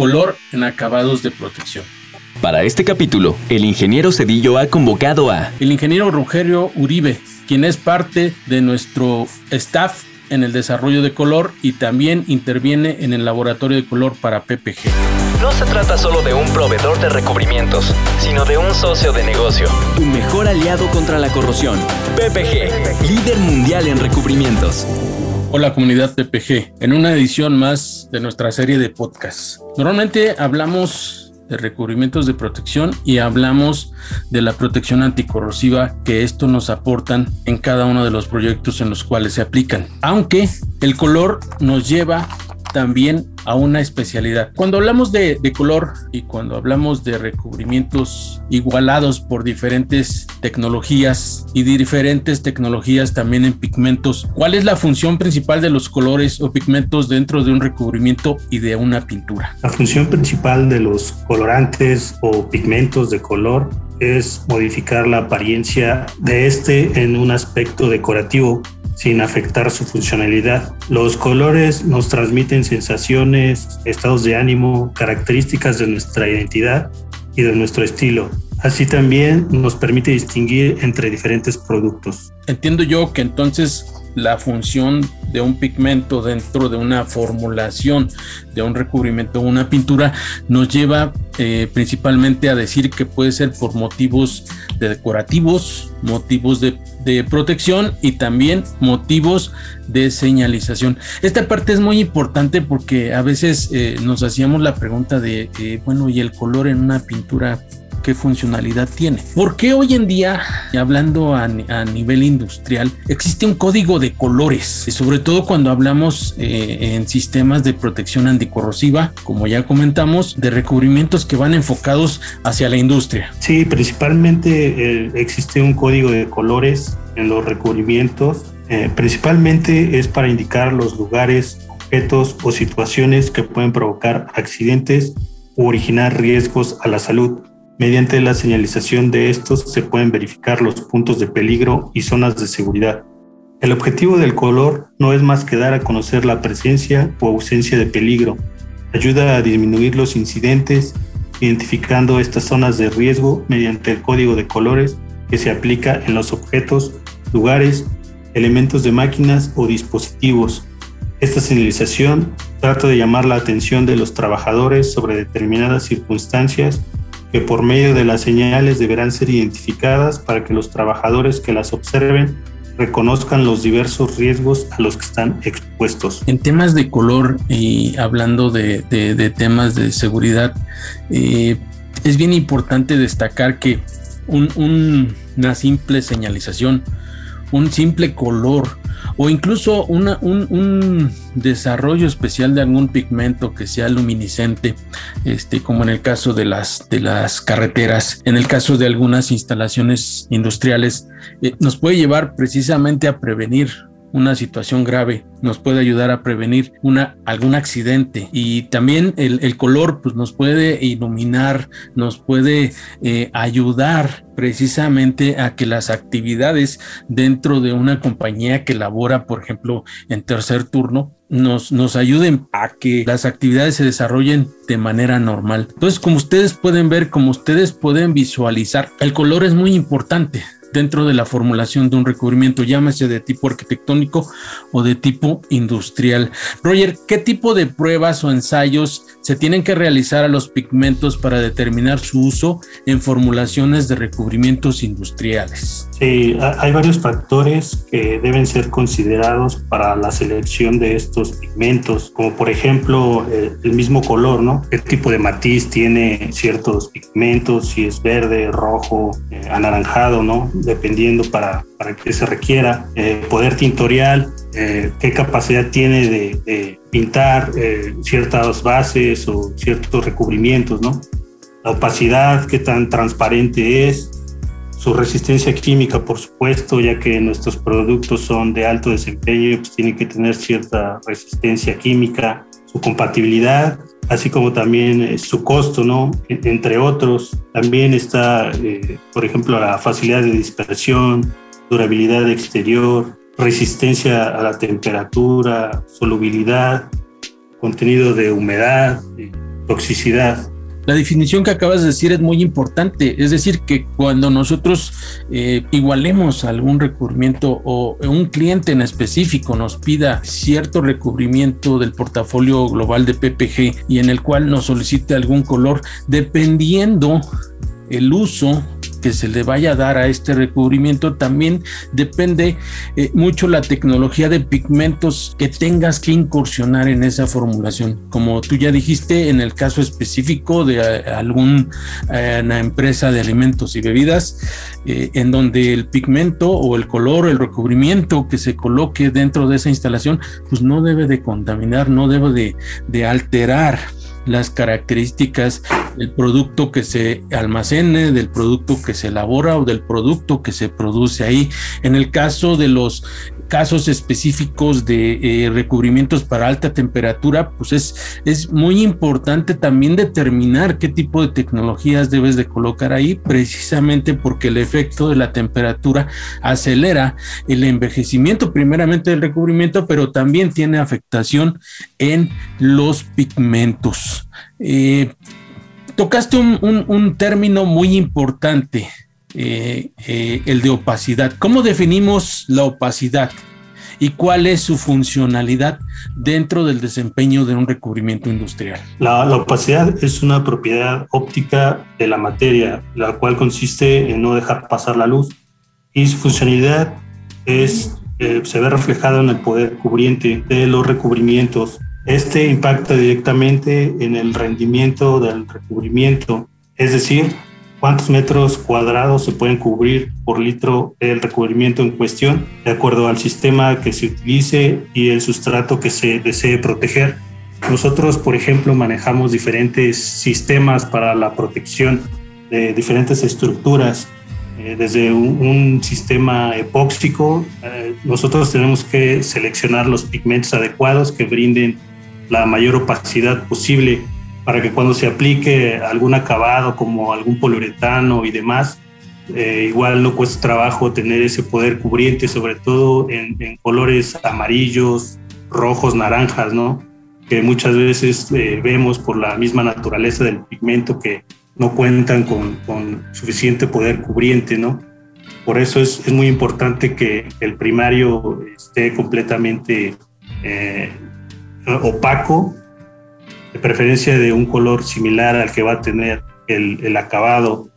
color en acabados de protección. Para este capítulo, el ingeniero Cedillo ha convocado a el ingeniero Rogerio Uribe, quien es parte de nuestro staff en el desarrollo de color y también interviene en el laboratorio de color para PPG. No se trata solo de un proveedor de recubrimientos, sino de un socio de negocio. Tu mejor aliado contra la corrosión. PPG, líder mundial en recubrimientos. Hola comunidad PPG, en una edición más de nuestra serie de podcasts. Normalmente hablamos de recubrimientos de protección y hablamos de la protección anticorrosiva que esto nos aportan en cada uno de los proyectos en los cuales se aplican. Aunque el color nos lleva también a una especialidad. Cuando hablamos de, color y cuando hablamos de recubrimientos igualados por diferentes tecnologías y diferentes tecnologías también en pigmentos, ¿cuál es la función principal de los colores o pigmentos dentro de un recubrimiento y de una pintura? La función principal de los colorantes o pigmentos de color es modificar la apariencia de este en un aspecto decorativo sin afectar su funcionalidad. Los colores nos transmiten sensaciones, estados de ánimo, características de nuestra identidad y de nuestro estilo. Así también nos permite distinguir entre diferentes productos. Entiendo yo que entonces la función de un pigmento dentro de una formulación de un recubrimiento una pintura nos lleva eh, principalmente a decir que puede ser por motivos de decorativos, motivos de, protección y también motivos de señalización. Esta parte es muy importante porque a veces eh, nos hacíamos la pregunta de, eh, bueno, ¿y el color en una pintura qué funcionalidad tiene. ¿Por qué hoy en día, hablando a, nivel industrial, existe un código de colores? Sobre todo cuando hablamos eh, en sistemas de protección anticorrosiva, como ya comentamos, de recubrimientos que van enfocados hacia la industria. Sí, principalmente eh, existe un código de colores en los recubrimientos. Eh, principalmente es para indicar los lugares, objetos o situaciones que pueden provocar accidentes o originar riesgos a la salud. Mediante la señalización de estos se pueden verificar los puntos de peligro y zonas de seguridad. El objetivo del color no es más que dar a conocer la presencia o ausencia de peligro. Ayuda a disminuir los incidentes, identificando estas zonas de riesgo mediante el código de colores que se aplica en los objetos, lugares, elementos de máquinas o dispositivos. Esta señalización trata de llamar la atención de los trabajadores sobre determinadas circunstancias que por medio de las señales deberán ser identificadas para que los trabajadores que las observen reconozcan los diversos riesgos a los que están expuestos. En temas de color y hablando de, temas de seguridad, eh, es bien importante destacar que una simple señalización, un simple color, o incluso un, desarrollo especial de algún pigmento que sea luminiscente, este, como en el caso de las, de las carreteras, en el caso de algunas instalaciones industriales, eh, nos puede llevar precisamente a prevenir una situación grave, nos puede ayudar a prevenir una, algún accidente y también el, color pues, nos puede iluminar, nos puede eh, ayudar precisamente a que las actividades dentro de una compañía que labora, por ejemplo, en tercer turno, nos, nos ayuden a que las actividades se desarrollen de manera normal. Entonces, como ustedes pueden ver, como ustedes pueden visualizar, el color es muy importante dentro de la formulación de un recubrimiento, llámese de tipo arquitectónico o de tipo industrial. Roger, ¿qué tipo de pruebas o ensayos se tienen que realizar a los pigmentos para determinar su uso en formulaciones de recubrimientos industriales? Sí, hay varios factores que deben ser considerados para la selección de estos pigmentos, como por ejemplo eh, el mismo color, ¿no? ¿Qué tipo de matiz tiene ciertos pigmentos? Si es verde, rojo, eh, anaranjado, ¿no? Dependiendo para, para qué se requiera. Eh, poder tintorial, qué capacidad tiene de pintar ciertas bases o ciertos recubrimientos, ¿no? La opacidad, qué tan transparente es, su resistencia química, por supuesto, ya que nuestros productos son de alto desempeño, pues tienen que tener cierta resistencia química, su compatibilidad, así como también eh, su costo, ¿no? Entre otros, también está, eh, por ejemplo, la facilidad de dispersión, durabilidad exterior, resistencia a la temperatura, solubilidad, contenido de humedad, toxicidad. La definición que acabas de decir es muy importante, es decir, que cuando nosotros eh, igualemos algún recubrimiento o un cliente en específico nos pida cierto recubrimiento del portafolio global de PPG y en el cual nos solicite algún color, dependiendo el uso que se le vaya a dar a este recubrimiento también depende eh, mucho la tecnología de pigmentos que tengas que incursionar en esa formulación. Como tú ya dijiste, en el caso específico de eh, alguna eh, empresa de alimentos y bebidas, en donde el pigmento o el color, el recubrimiento que se coloque dentro de esa instalación, pues no debe de contaminar, no debe de, de alterar las características del producto que se almacene, del producto que se elabora o del producto que se produce ahí. En el caso de los casos específicos de eh, recubrimientos para alta temperatura, pues es, es muy importante también determinar qué tipo de tecnologías debes de colocar ahí, precisamente porque el efecto de la temperatura acelera el envejecimiento primeramente del recubrimiento, pero también tiene afectación en los pigmentos. Eh, tocaste un, término muy importante, eh, eh, el de opacidad. ¿Cómo definimos la opacidad? ¿Y cuál es su funcionalidad dentro del desempeño de un recubrimiento industrial? La, opacidad es una propiedad óptica de la materia, la cual consiste en no dejar pasar la luz. Y su funcionalidad es, se ve reflejada en el poder cubriente de los recubrimientos este impacta directamente en el rendimiento del recubrimiento, es decir, cuántos metros cuadrados se pueden cubrir por litro el recubrimiento en cuestión, de acuerdo al sistema que se utilice y el sustrato que se desee proteger. Nosotros, por ejemplo, manejamos diferentes sistemas para la protección de diferentes estructuras. Eh, desde un, sistema epóxico, eh, nosotros tenemos que seleccionar los pigmentos adecuados que brinden la mayor opacidad posible para que cuando se aplique algún acabado como algún poliuretano y demás, eh, igual no cuesta trabajo tener ese poder cubriente, sobre todo en, colores amarillos, rojos, naranjas, ¿no? Que muchas veces eh, vemos por la misma naturaleza del pigmento que no cuentan con, con suficiente poder cubriente, ¿no? Por eso es, es, muy importante que el primario esté completamente eh, opaco, de preferencia de un color similar al que va a tener el, acabado.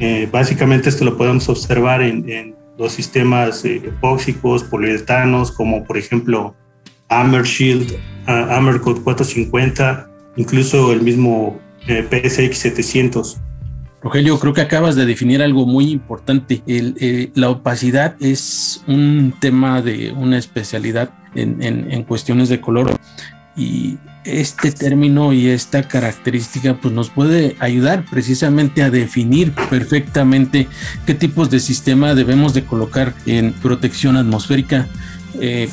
Eh, básicamente esto lo podemos observar en, los sistemas eh, epóxicos, poliuretanos, como por ejemplo Shield, uh, 450, incluso el mismo eh, PSX 700. Rogelio, creo que acabas de definir algo muy importante. la opacidad es un tema de una especialidad en, cuestiones de color. Y este término y esta característica pues nos puede ayudar precisamente a definir perfectamente qué tipos de sistema debemos de colocar en protección atmosférica, eh,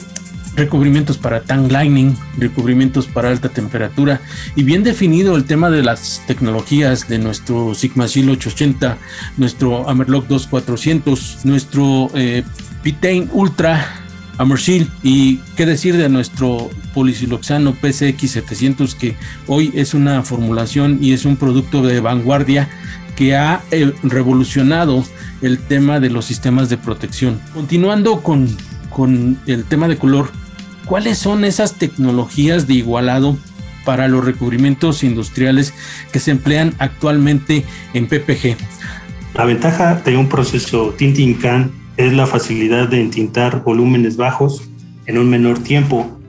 recubrimientos para tank lining, recubrimientos para alta temperatura y bien definido el tema de las tecnologías de nuestro Sigma Seal 880, nuestro Amerlock 2400, nuestro eh, Pitane Ultra Amersil y qué decir de nuestro polisiloxano PCX 700 que hoy es una formulación y es un producto de vanguardia que ha eh, revolucionado el tema de los sistemas de protección. Continuando con, con el tema de color, ¿cuáles son esas tecnologías de igualado para los recubrimientos industriales que se emplean actualmente en PPG? La ventaja de un proceso tinting can es la facilidad de entintar volúmenes bajos en un menor tiempo.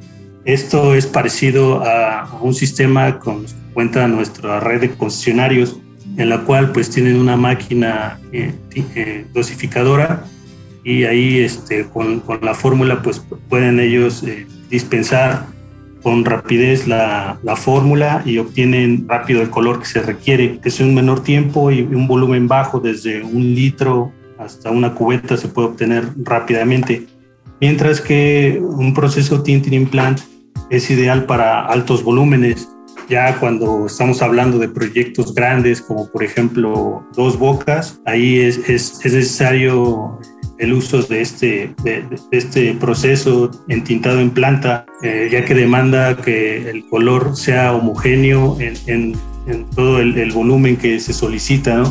Esto es parecido a, un sistema con cuenta nuestra red de concesionarios, en la cual pues tienen una máquina eh, eh, dosificadora y ahí este, con, con la fórmula pues pueden ellos eh, dispensar con rapidez la, la fórmula y obtienen rápido el color que se requiere, es un menor tiempo y un volumen bajo, desde un litro hasta una cubeta se puede obtener rápidamente. Mientras que un proceso tinting implant es ideal para altos volúmenes, ya cuando estamos hablando de proyectos grandes como por ejemplo dos bocas, ahí es, es, es necesario el uso de este, de, este proceso entintado en planta, eh, ya que demanda que el color sea homogéneo en, todo el, volumen que se solicita.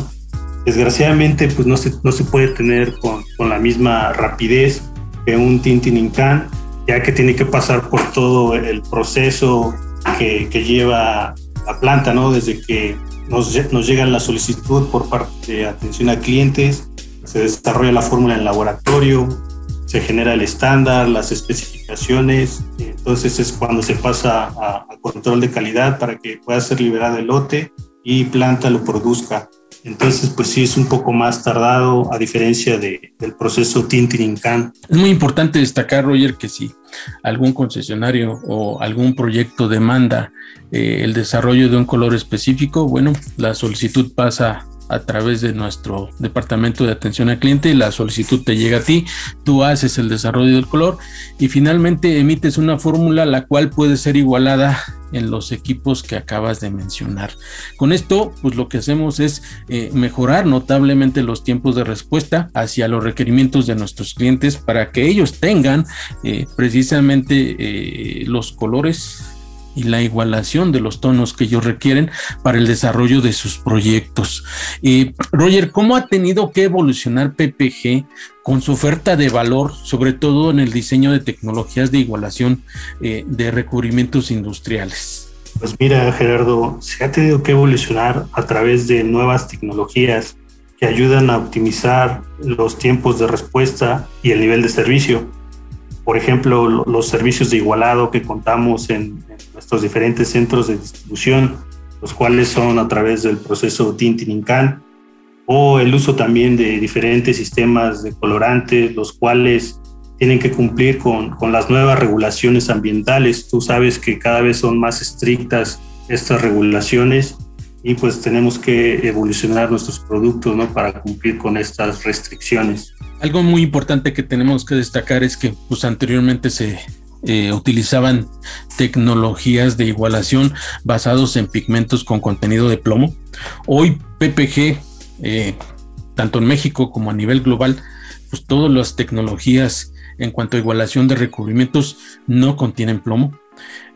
Desgraciadamente, pues no se, no se puede tener con, la misma rapidez que un tinting can, ya que tiene que pasar por todo el proceso que, lleva la planta, ¿no? Desde que nos, llega la solicitud por parte de atención a clientes, se desarrolla la fórmula en laboratorio, se genera el estándar, las especificaciones, entonces es cuando se pasa a, control de calidad para que pueda ser liberado el lote y planta lo produzca. Entonces, pues sí, es un poco más tardado a diferencia de, del proceso tinting can. Es muy importante destacar, Roger, que si algún concesionario o algún proyecto demanda eh, el desarrollo de un color específico, bueno, la solicitud pasa a través de nuestro departamento de atención al cliente, la solicitud te llega a ti, tú haces el desarrollo del color y finalmente emites una fórmula la cual puede ser igualada en los equipos que acabas de mencionar. Con esto, pues lo que hacemos es eh, mejorar notablemente los tiempos de respuesta hacia los requerimientos de nuestros clientes para que ellos tengan eh, precisamente eh, los colores y la igualación de los tonos que ellos requieren para el desarrollo de sus proyectos. Roger, ¿cómo ha tenido que evolucionar PPG con su oferta de valor, sobre todo en el diseño de tecnologías de igualación eh, de recubrimientos industriales? Pues mira, Gerardo, se ha tenido que evolucionar a través de nuevas tecnologías que ayudan a optimizar los tiempos de respuesta y el nivel de servicio por ejemplo, los servicios de igualado que contamos en, nuestros diferentes centros de distribución, los cuales son a través del proceso Tintin Can, o el uso también de diferentes sistemas de colorantes, los cuales tienen que cumplir con, con, las nuevas regulaciones ambientales. Tú sabes que cada vez son más estrictas estas regulaciones y pues tenemos que evolucionar nuestros productos ¿no? para cumplir con estas restricciones. Algo muy importante que tenemos que destacar es que pues, anteriormente se eh, utilizaban tecnologías de igualación basados en pigmentos con contenido de plomo. Hoy PPG, eh, tanto en México como a nivel global, pues todas las tecnologías en cuanto a igualación de recubrimientos no contienen plomo.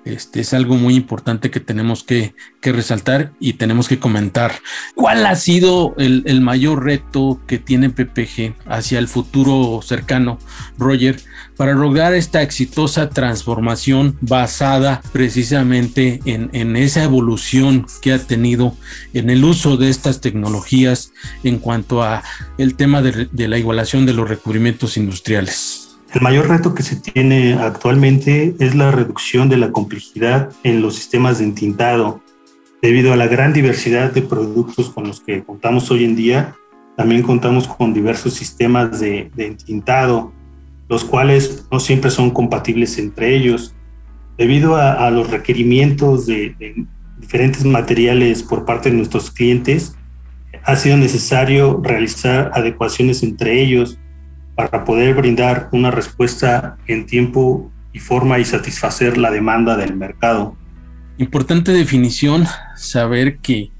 Este es algo muy importante que tenemos que, resaltar y tenemos que comentar. ¿Cuál ha sido el, mayor reto que tiene PPG hacia el futuro cercano, Roger, para lograr esta exitosa transformación basada precisamente en, esa evolución que ha tenido en el uso de estas tecnologías en cuanto a el tema de la igualación de los recubrimientos industriales? El mayor reto que se tiene actualmente es la reducción de la complejidad en los sistemas de entintado. Debido a la gran diversidad de productos con los que contamos hoy en día, también contamos con diversos sistemas de, entintado, los cuales no siempre son compatibles entre ellos. Debido a, los requerimientos de, de diferentes materiales por parte de nuestros clientes, ha sido necesario realizar adecuaciones entre ellos para poder brindar una respuesta en tiempo y forma y satisfacer la demanda del mercado. Importante definición, saber que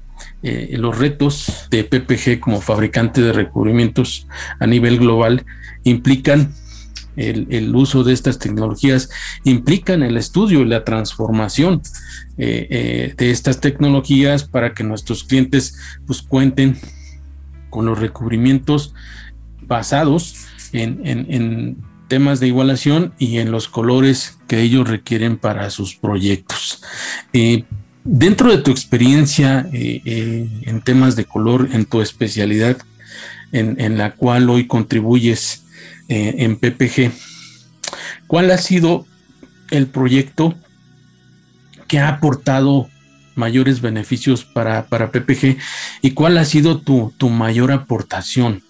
eh, los retos de PPG como fabricante de recubrimientos a nivel global implican el, uso de estas tecnologías, implican el estudio y la transformación eh, eh, de estas tecnologías para que nuestros clientes pues cuenten con los recubrimientos basados en, temas de igualación y en los colores que ellos requieren para sus proyectos. Eh, Dentro de tu experiencia eh, eh, en temas de color, en tu especialidad, en, la cual hoy contribuyes en PPG, ¿cuál ha sido el proyecto que ha aportado mayores beneficios para, PPG y cuál ha sido tu, mayor aportación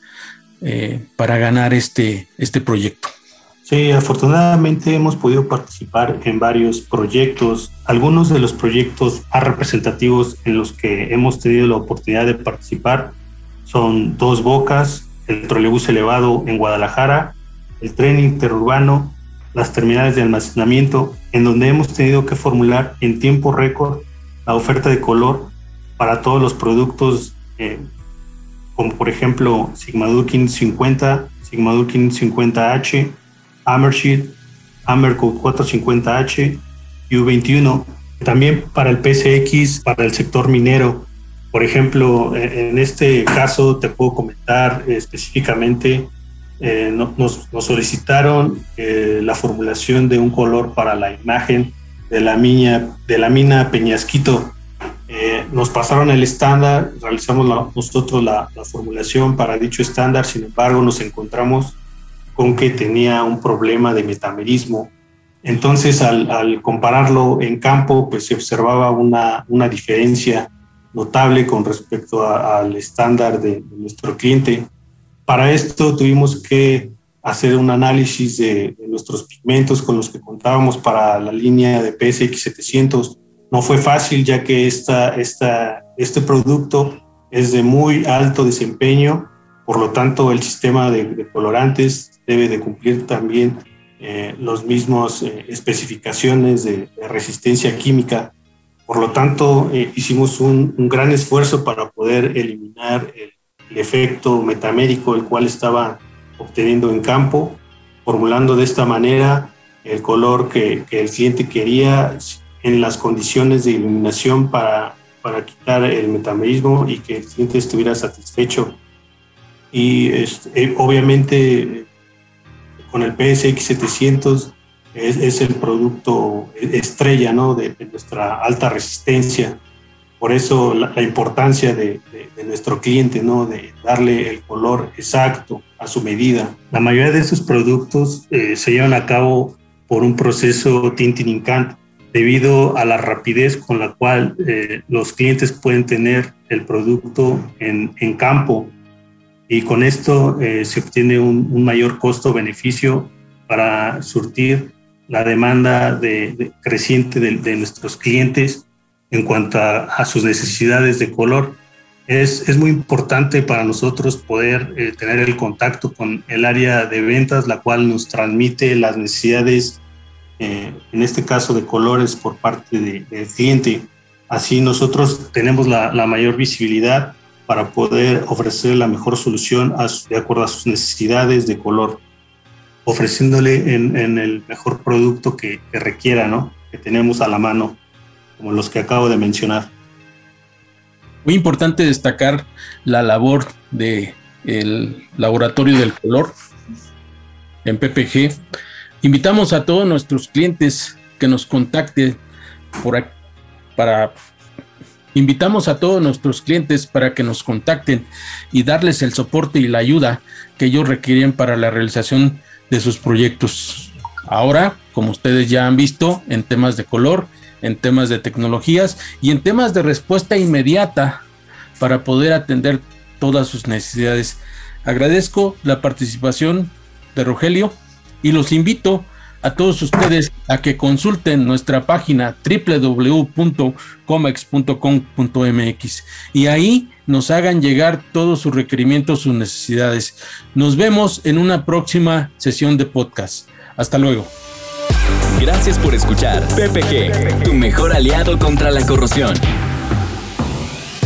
para ganar este, este proyecto? Sí, afortunadamente hemos podido participar en varios proyectos. Algunos de los proyectos más representativos en los que hemos tenido la oportunidad de participar son Dos Bocas, el trolebús elevado en Guadalajara, el tren interurbano, las terminales de almacenamiento, en donde hemos tenido que formular en tiempo récord la oferta de color para todos los productos, eh, como por ejemplo Sigma-Durkin 50, Sigma-Durkin 50H, Hammersheet, Hammerco 450H y U21. También para el PCX, para el sector minero. Por ejemplo, en este caso te puedo comentar específicamente, eh, nos, solicitaron eh, la formulación de un color para la imagen de la, mina, de la mina Peñasquito. Nos pasaron el estándar, realizamos nosotros la, la, formulación para dicho estándar, sin embargo nos encontramos con que tenía un problema de metamerismo. Entonces, al, compararlo en campo, pues se observaba una, una diferencia notable con respecto al estándar de, nuestro cliente. Para esto tuvimos que hacer un análisis de, nuestros pigmentos con los que contábamos para la línea de PSX 700. No fue fácil ya que esta, este producto es de muy alto desempeño por lo tanto, el sistema de, colorantes debe de cumplir también eh, los mismos eh, especificaciones de, resistencia química. Por lo tanto, eh, hicimos un, gran esfuerzo para poder eliminar el, efecto metamérico, el cual estaba obteniendo en campo, formulando de esta manera el color que, el cliente quería en las condiciones de iluminación para, para quitar el metamerismo y que el cliente estuviera satisfecho y este, obviamente con el PSX 700 es, el producto estrella ¿no? de, nuestra alta resistencia. Por eso la, importancia de, nuestro cliente, ¿no? de darle el color exacto a su medida. La mayoría de estos productos eh, se llevan a cabo por un proceso tinting incant debido a la rapidez con la cual eh, los clientes pueden tener el producto en, en campo y con esto eh, se obtiene un, mayor costo-beneficio para surtir la demanda de, creciente de, nuestros clientes en cuanto a, sus necesidades de color. Es, es, muy importante para nosotros poder eh, tener el contacto con el área de ventas, la cual nos transmite las necesidades, eh, en este caso de colores, por parte del cliente. Así nosotros tenemos la, la mayor visibilidad para poder ofrecer la mejor solución de acuerdo a sus necesidades de color, ofreciéndole en, el mejor producto que, requiera, ¿no? que tenemos a la mano, como los que acabo de mencionar. Muy importante destacar la labor del laboratorio del color en PPG. Invitamos a todos nuestros clientes que nos contacten por, para Invitamos a todos nuestros clientes para que nos contacten y darles el soporte y la ayuda que ellos requieren para la realización de sus proyectos. Ahora, como ustedes ya han visto, en temas de color, en temas de tecnologías y en temas de respuesta inmediata para poder atender todas sus necesidades. Agradezco la participación de Rogelio y los invito a todos ustedes a que consulten nuestra página www.comex.com.mx y ahí nos hagan llegar todos sus requerimientos, sus necesidades. Nos vemos en una próxima sesión de podcast. Hasta luego. Gracias por escuchar PPG, tu mejor aliado contra la corrosión.